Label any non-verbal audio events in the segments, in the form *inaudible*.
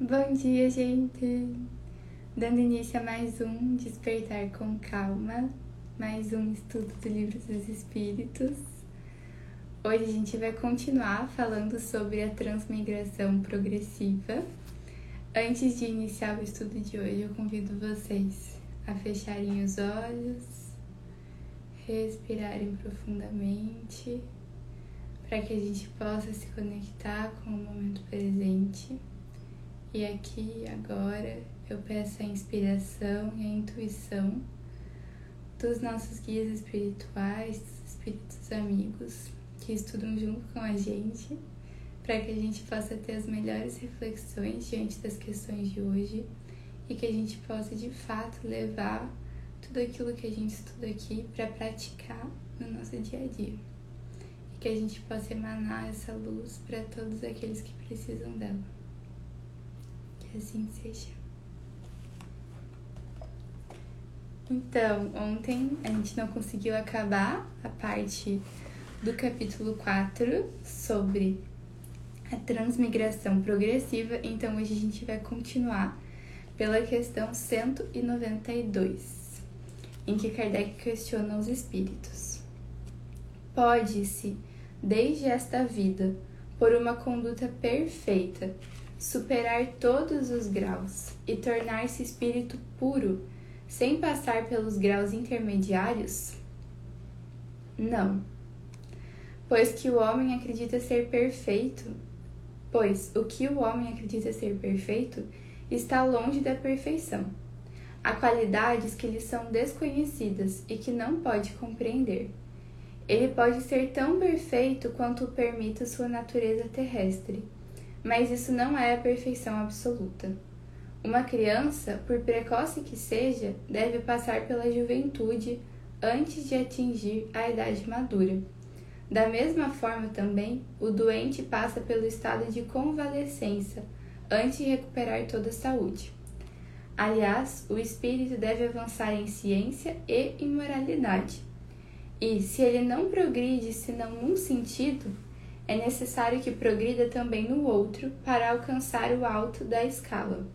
Bom dia, gente! Dando início a mais um Despertar com Calma, mais um estudo do Livro dos Espíritos. Hoje a gente vai continuar falando sobre a transmigração progressiva. Antes de iniciar o estudo de hoje, eu convido vocês a fecharem os olhos, respirarem profundamente, para que a gente possa se conectar com o momento presente. E aqui agora eu peço a inspiração e a intuição dos nossos guias espirituais, dos espíritos amigos que estudam junto com a gente, para que a gente possa ter as melhores reflexões diante das questões de hoje e que a gente possa de fato levar tudo aquilo que a gente estuda aqui para praticar no nosso dia a dia. E que a gente possa emanar essa luz para todos aqueles que precisam dela. Que assim seja. Então, ontem a gente não conseguiu acabar a parte do capítulo 4 sobre a transmigração progressiva, então hoje a gente vai continuar pela questão 192, em que Kardec questiona os espíritos. Pode-se, desde esta vida, por uma conduta perfeita, superar todos os graus e tornar-se espírito puro sem passar pelos graus intermediários? Não. Pois que o homem acredita ser perfeito, pois o que o homem acredita ser perfeito está longe da perfeição. Há qualidades que lhe são desconhecidas e que não pode compreender. Ele pode ser tão perfeito quanto o permita sua natureza terrestre mas isso não é a perfeição absoluta. Uma criança, por precoce que seja, deve passar pela juventude antes de atingir a idade madura. Da mesma forma também, o doente passa pelo estado de convalescença antes de recuperar toda a saúde. Aliás, o espírito deve avançar em ciência e em moralidade. E, se ele não progride senão num sentido, é necessário que progrida também no outro para alcançar o alto da escala.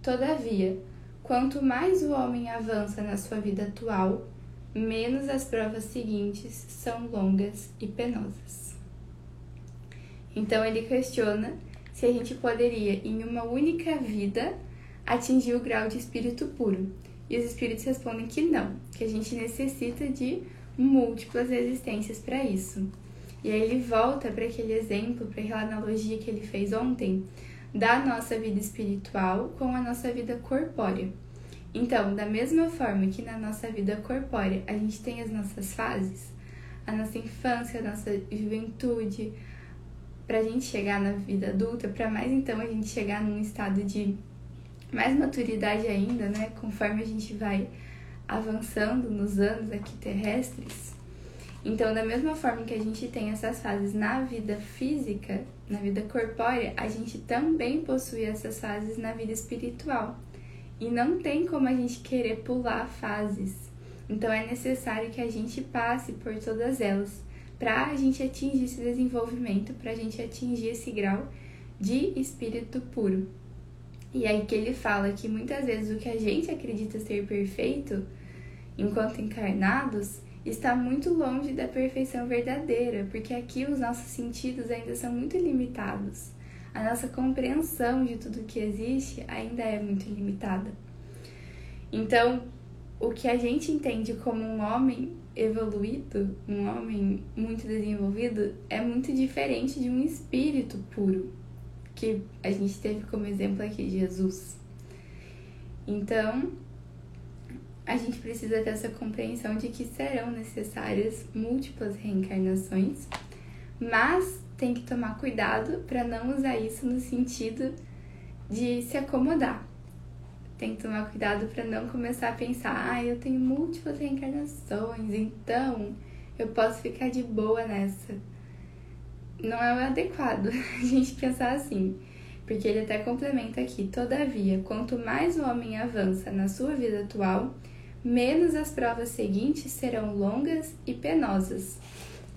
Todavia, quanto mais o homem avança na sua vida atual, menos as provas seguintes são longas e penosas. Então ele questiona se a gente poderia, em uma única vida, atingir o grau de espírito puro. E os espíritos respondem que não, que a gente necessita de múltiplas existências para isso. E aí ele volta para aquele exemplo, para aquela analogia que ele fez ontem, da nossa vida espiritual com a nossa vida corpórea. Então, da mesma forma que na nossa vida corpórea a gente tem as nossas fases, a nossa infância, a nossa juventude, para a gente chegar na vida adulta, para mais então a gente chegar num estado de mais maturidade ainda, né? Conforme a gente vai avançando nos anos aqui terrestres, então, da mesma forma que a gente tem essas fases na vida física, na vida corpórea, a gente também possui essas fases na vida espiritual. E não tem como a gente querer pular fases. Então, é necessário que a gente passe por todas elas para a gente atingir esse desenvolvimento, para a gente atingir esse grau de espírito puro. E aí que ele fala que muitas vezes o que a gente acredita ser perfeito, enquanto encarnados, está muito longe da perfeição verdadeira, porque aqui os nossos sentidos ainda são muito limitados. A nossa compreensão de tudo que existe ainda é muito limitada. Então, o que a gente entende como um homem evoluído, um homem muito desenvolvido, é muito diferente de um espírito puro, que a gente teve como exemplo aqui Jesus. Então, a gente precisa ter essa compreensão de que serão necessárias múltiplas reencarnações, mas tem que tomar cuidado para não usar isso no sentido de se acomodar. Tem que tomar cuidado para não começar a pensar, ah, eu tenho múltiplas reencarnações, então eu posso ficar de boa nessa. Não é o adequado *laughs* a gente pensar assim, porque ele até complementa aqui: todavia, quanto mais o homem avança na sua vida atual, menos as provas seguintes serão longas e penosas.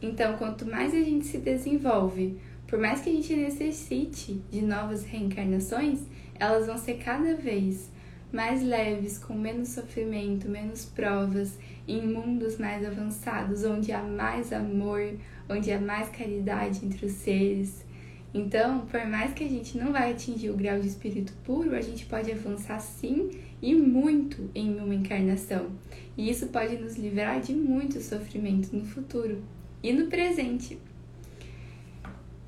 Então, quanto mais a gente se desenvolve, por mais que a gente necessite de novas reencarnações, elas vão ser cada vez mais leves, com menos sofrimento, menos provas, em mundos mais avançados, onde há mais amor, onde há mais caridade entre os seres. Então, por mais que a gente não vai atingir o grau de espírito puro, a gente pode avançar sim e muito em uma encarnação. E isso pode nos livrar de muito sofrimento no futuro e no presente.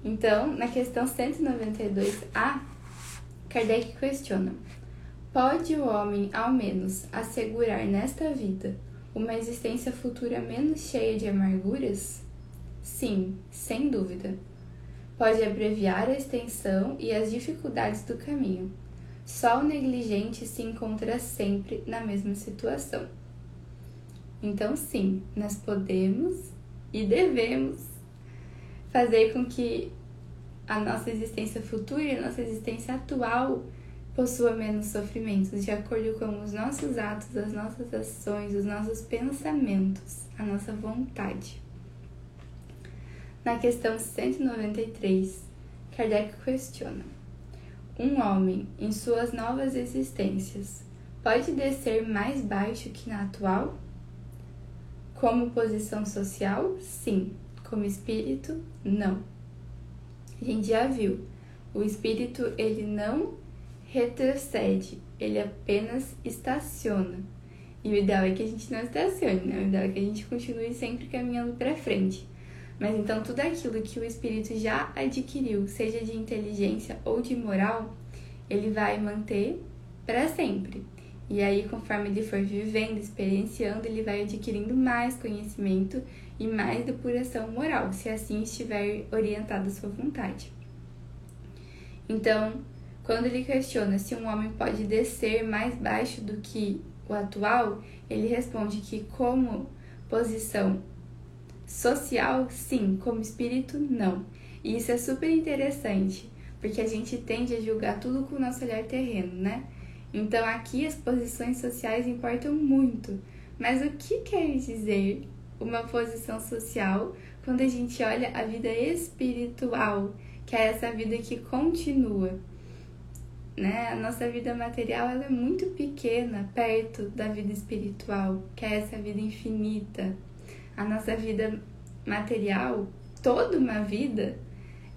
Então, na questão 192A, Kardec questiona: Pode o homem, ao menos, assegurar nesta vida uma existência futura menos cheia de amarguras? Sim, sem dúvida. Pode abreviar a extensão e as dificuldades do caminho. Só o negligente se encontra sempre na mesma situação. Então, sim, nós podemos e devemos fazer com que a nossa existência futura e a nossa existência atual possua menos sofrimentos, de acordo com os nossos atos, as nossas ações, os nossos pensamentos, a nossa vontade. Na questão 193, Kardec questiona: Um homem, em suas novas existências, pode descer mais baixo que na atual? Como posição social, sim. Como espírito, não. A gente já viu. O espírito ele não retrocede, ele apenas estaciona. E o ideal é que a gente não estacione, né? O ideal é que a gente continue sempre caminhando para frente. Mas então tudo aquilo que o espírito já adquiriu, seja de inteligência ou de moral, ele vai manter para sempre. E aí, conforme ele for vivendo, experienciando, ele vai adquirindo mais conhecimento e mais depuração moral, se assim estiver orientado à sua vontade. Então, quando ele questiona se um homem pode descer mais baixo do que o atual, ele responde que, como posição social, sim, como espírito, não. E isso é super interessante, porque a gente tende a julgar tudo com o nosso olhar terreno, né? Então aqui as posições sociais importam muito. Mas o que quer dizer uma posição social quando a gente olha a vida espiritual, que é essa vida que continua? Né? A nossa vida material ela é muito pequena perto da vida espiritual, que é essa vida infinita. A nossa vida material, toda uma vida,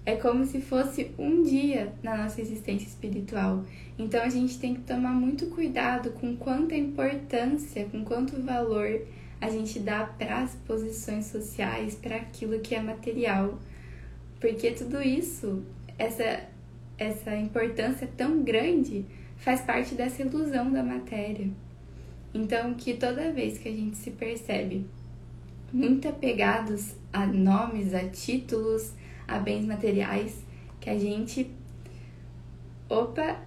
é como se fosse um dia na nossa existência espiritual. Então a gente tem que tomar muito cuidado com quanta importância, com quanto valor a gente dá para as posições sociais, para aquilo que é material. Porque tudo isso, essa, essa importância tão grande, faz parte dessa ilusão da matéria. Então, que toda vez que a gente se percebe muito apegados a nomes, a títulos, a bens materiais que a gente opa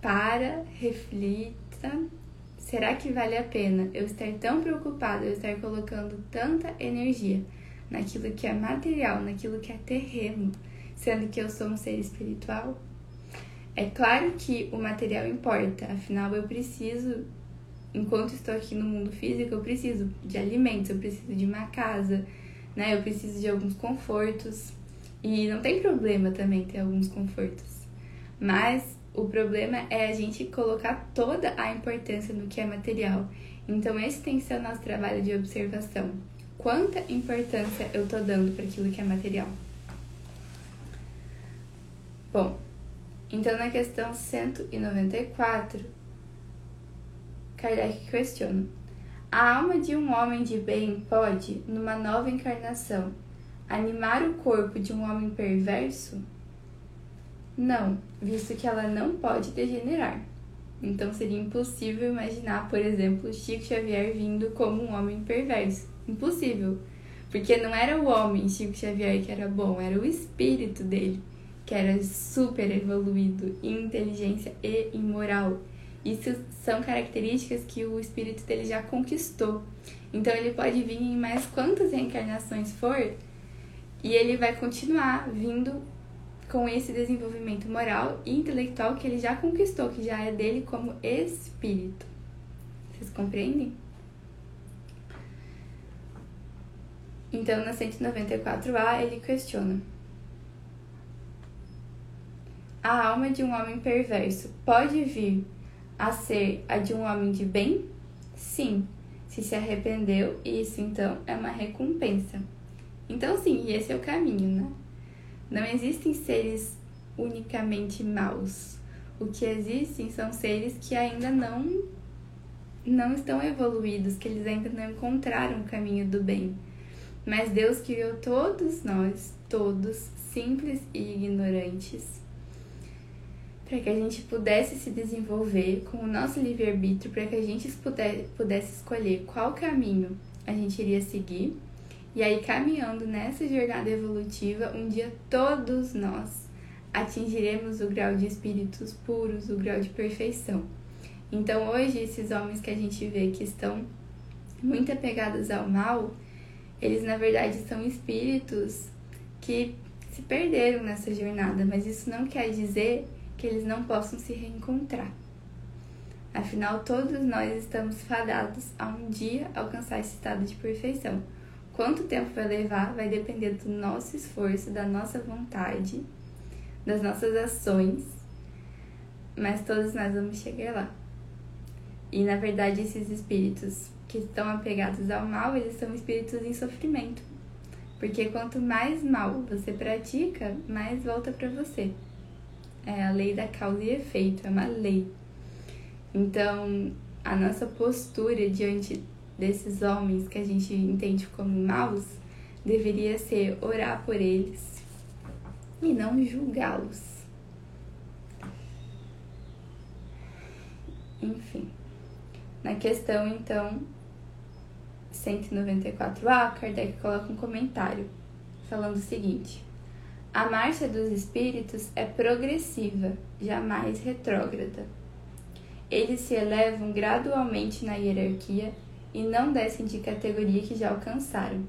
para, reflita, será que vale a pena eu estar tão preocupado, eu estar colocando tanta energia naquilo que é material, naquilo que é terreno, sendo que eu sou um ser espiritual? É claro que o material importa, afinal eu preciso, enquanto estou aqui no mundo físico, eu preciso de alimentos, eu preciso de uma casa, né? Eu preciso de alguns confortos. E não tem problema também ter alguns confortos. Mas o problema é a gente colocar toda a importância no que é material. Então, esse tem que ser o nosso trabalho de observação. Quanta importância eu tô dando para aquilo que é material? Bom, então na questão 194, Kardec questiona: A alma de um homem de bem pode, numa nova encarnação, animar o corpo de um homem perverso? Não, visto que ela não pode degenerar. Então seria impossível imaginar, por exemplo, Chico Xavier vindo como um homem perverso. Impossível. Porque não era o homem Chico Xavier que era bom, era o espírito dele, que era super evoluído em inteligência e em moral. Isso são características que o espírito dele já conquistou. Então ele pode vir em mais quantas reencarnações for, e ele vai continuar vindo com esse desenvolvimento moral e intelectual que ele já conquistou, que já é dele como espírito. Vocês compreendem? Então, na 194A, ele questiona: a alma de um homem perverso pode vir a ser a de um homem de bem? Sim, se se arrependeu, isso então é uma recompensa. Então, sim, esse é o caminho, né? Não existem seres unicamente maus. O que existem são seres que ainda não não estão evoluídos, que eles ainda não encontraram o caminho do bem. Mas Deus criou todos nós, todos, simples e ignorantes, para que a gente pudesse se desenvolver com o nosso livre-arbítrio, para que a gente pudesse escolher qual caminho a gente iria seguir. E aí, caminhando nessa jornada evolutiva, um dia todos nós atingiremos o grau de espíritos puros, o grau de perfeição. Então, hoje, esses homens que a gente vê que estão muito apegados ao mal, eles na verdade são espíritos que se perderam nessa jornada, mas isso não quer dizer que eles não possam se reencontrar. Afinal, todos nós estamos fadados a um dia alcançar esse estado de perfeição. Quanto tempo vai levar vai depender do nosso esforço, da nossa vontade, das nossas ações, mas todos nós vamos chegar lá. E na verdade, esses espíritos que estão apegados ao mal, eles são espíritos em sofrimento. Porque quanto mais mal você pratica, mais volta para você. É a lei da causa e efeito, é uma lei. Então, a nossa postura diante desses homens que a gente entende como maus deveria ser orar por eles e não julgá-los. Enfim, na questão então 194A, Kardec coloca um comentário falando o seguinte. A marcha dos espíritos é progressiva, jamais retrógrada. Eles se elevam gradualmente na hierarquia e não descem de categoria que já alcançaram.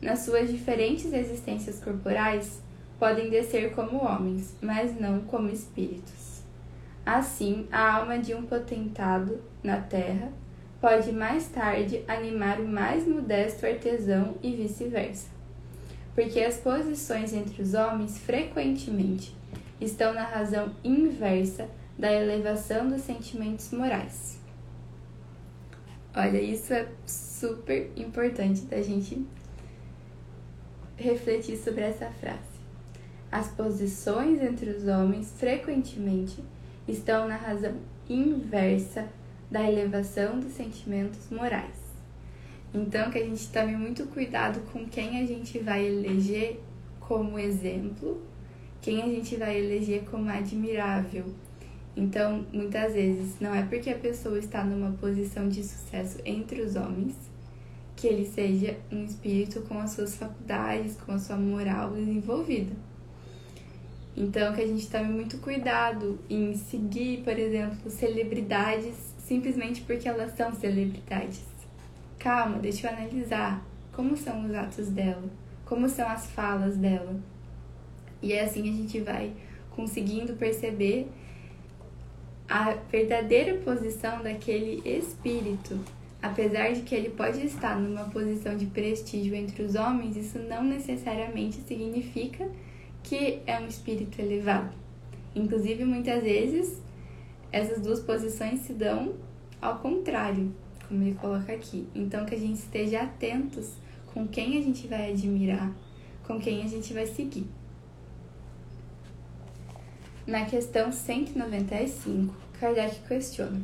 Nas suas diferentes existências corporais, podem descer como homens, mas não como espíritos. Assim, a alma de um potentado na terra pode mais tarde animar o mais modesto artesão e vice-versa porque as posições entre os homens frequentemente estão na razão inversa da elevação dos sentimentos morais. Olha, isso é super importante da gente refletir sobre essa frase. As posições entre os homens frequentemente estão na razão inversa da elevação dos sentimentos morais. Então, que a gente tome muito cuidado com quem a gente vai eleger como exemplo, quem a gente vai eleger como admirável. Então, muitas vezes, não é porque a pessoa está numa posição de sucesso entre os homens que ele seja um espírito com as suas faculdades, com a sua moral desenvolvida. Então, que a gente tome muito cuidado em seguir, por exemplo, celebridades simplesmente porque elas são celebridades calma, deixa eu analisar como são os atos dela, como são as falas dela. E é assim a gente vai conseguindo perceber a verdadeira posição daquele espírito. Apesar de que ele pode estar numa posição de prestígio entre os homens, isso não necessariamente significa que é um espírito elevado. Inclusive, muitas vezes, essas duas posições se dão ao contrário ele coloca aqui. Então, que a gente esteja atentos com quem a gente vai admirar, com quem a gente vai seguir. Na questão 195, Kardec questiona: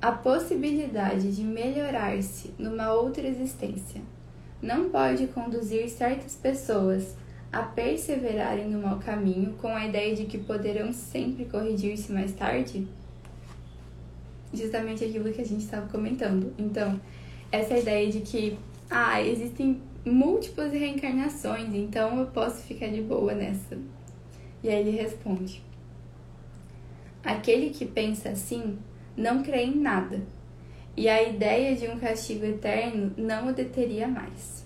a possibilidade de melhorar-se numa outra existência não pode conduzir certas pessoas a perseverarem no mau caminho com a ideia de que poderão sempre corrigir-se mais tarde? Justamente aquilo que a gente estava comentando. Então, essa ideia de que, ah, existem múltiplas reencarnações, então eu posso ficar de boa nessa. E aí ele responde: Aquele que pensa assim não crê em nada, e a ideia de um castigo eterno não o deteria mais.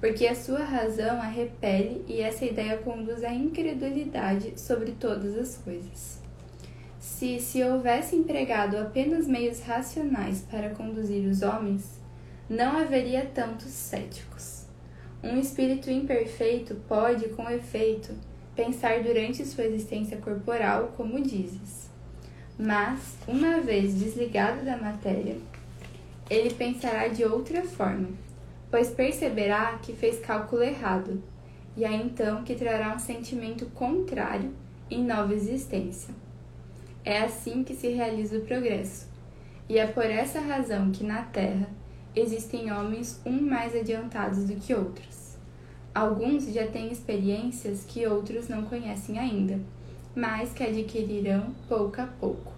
Porque a sua razão a repele e essa ideia conduz à incredulidade sobre todas as coisas. Se se houvesse empregado apenas meios racionais para conduzir os homens, não haveria tantos céticos. Um espírito imperfeito pode, com efeito, pensar durante sua existência corporal, como dizes. Mas, uma vez desligado da matéria, ele pensará de outra forma, pois perceberá que fez cálculo errado, e aí então que trará um sentimento contrário em nova existência. É assim que se realiza o progresso, e é por essa razão que na Terra existem homens um mais adiantados do que outros. Alguns já têm experiências que outros não conhecem ainda, mas que adquirirão pouco a pouco.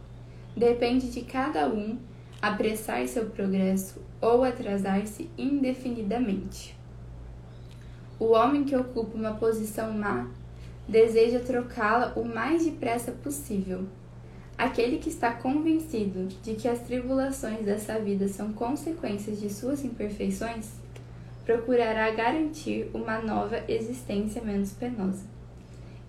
Depende de cada um apressar seu progresso ou atrasar-se indefinidamente. O homem que ocupa uma posição má deseja trocá-la o mais depressa possível Aquele que está convencido de que as tribulações dessa vida são consequências de suas imperfeições, procurará garantir uma nova existência menos penosa.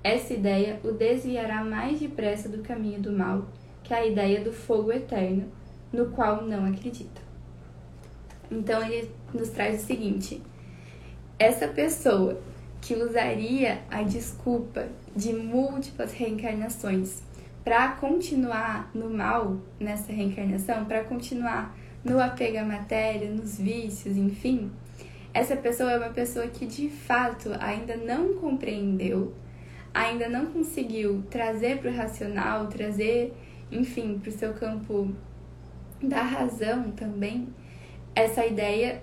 Essa ideia o desviará mais depressa do caminho do mal que a ideia do fogo eterno, no qual não acredita. Então ele nos traz o seguinte: essa pessoa que usaria a desculpa de múltiplas reencarnações para continuar no mal nessa reencarnação, para continuar no apego à matéria, nos vícios, enfim, essa pessoa é uma pessoa que de fato ainda não compreendeu, ainda não conseguiu trazer para o racional, trazer, enfim, para o seu campo da razão também, essa ideia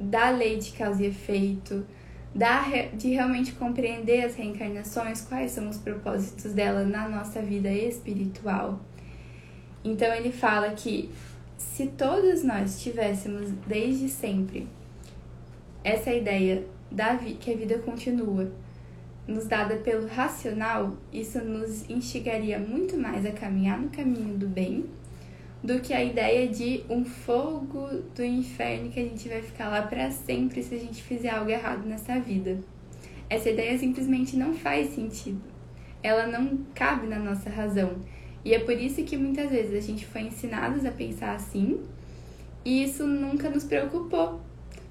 da lei de causa e efeito, da, de realmente compreender as reencarnações, quais são os propósitos dela na nossa vida espiritual. Então ele fala que se todos nós tivéssemos desde sempre essa ideia da que a vida continua, nos dada pelo racional, isso nos instigaria muito mais a caminhar no caminho do bem do que a ideia de um fogo do inferno que a gente vai ficar lá para sempre se a gente fizer algo errado nessa vida. Essa ideia simplesmente não faz sentido. Ela não cabe na nossa razão. E é por isso que muitas vezes a gente foi ensinados a pensar assim e isso nunca nos preocupou,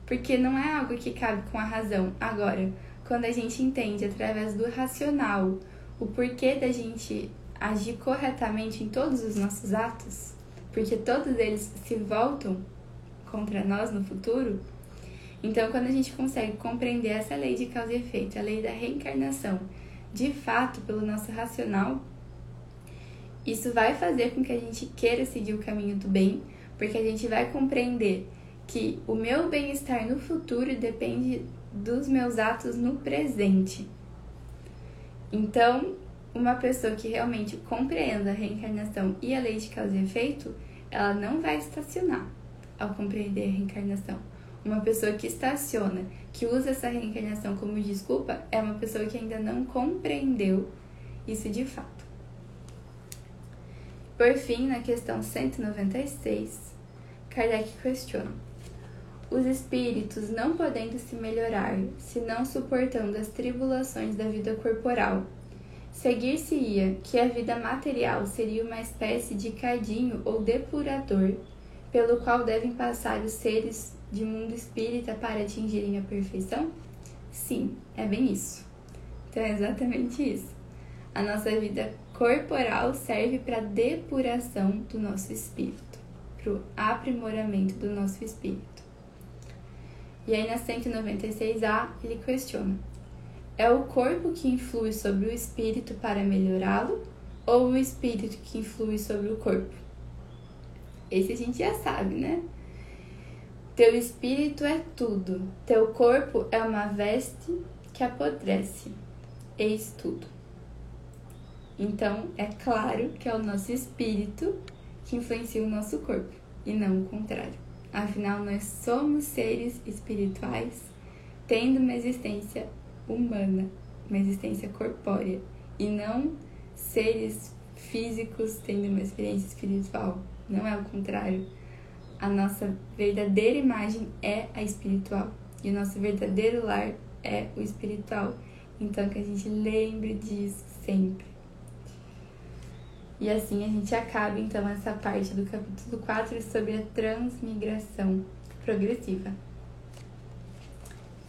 porque não é algo que cabe com a razão. Agora, quando a gente entende através do racional o porquê da gente agir corretamente em todos os nossos atos, porque todos eles se voltam contra nós no futuro. Então, quando a gente consegue compreender essa lei de causa e efeito, a lei da reencarnação, de fato, pelo nosso racional, isso vai fazer com que a gente queira seguir o caminho do bem, porque a gente vai compreender que o meu bem-estar no futuro depende dos meus atos no presente. Então, uma pessoa que realmente compreenda a reencarnação e a lei de causa e efeito, ela não vai estacionar ao compreender a reencarnação. Uma pessoa que estaciona, que usa essa reencarnação como desculpa, é uma pessoa que ainda não compreendeu isso de fato. Por fim, na questão 196, Kardec questiona: Os espíritos não podendo se melhorar, se não suportando as tribulações da vida corporal, Seguir-se-ia que a vida material seria uma espécie de cadinho ou depurador pelo qual devem passar os seres de mundo espírita para atingirem a perfeição? Sim, é bem isso. Então é exatamente isso. A nossa vida corporal serve para a depuração do nosso espírito, para o aprimoramento do nosso espírito. E aí na 196A ele questiona: é o corpo que influi sobre o espírito para melhorá-lo ou o espírito que influi sobre o corpo? Esse a gente já sabe, né? Teu espírito é tudo, teu corpo é uma veste que apodrece. Eis tudo. Então, é claro que é o nosso espírito que influencia o nosso corpo e não o contrário. Afinal, nós somos seres espirituais tendo uma existência humana, uma existência corpórea e não seres físicos tendo uma experiência espiritual. Não é o contrário. A nossa verdadeira imagem é a espiritual e o nosso verdadeiro lar é o espiritual. Então que a gente lembre disso sempre. E assim a gente acaba então essa parte do capítulo 4 sobre a transmigração progressiva.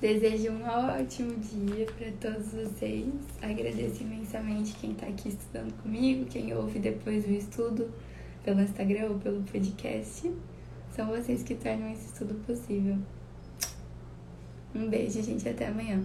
Desejo um ótimo dia para todos vocês. Agradeço imensamente quem está aqui estudando comigo, quem ouve depois o estudo pelo Instagram ou pelo podcast. São vocês que tornam esse estudo possível. Um beijo, gente. Até amanhã.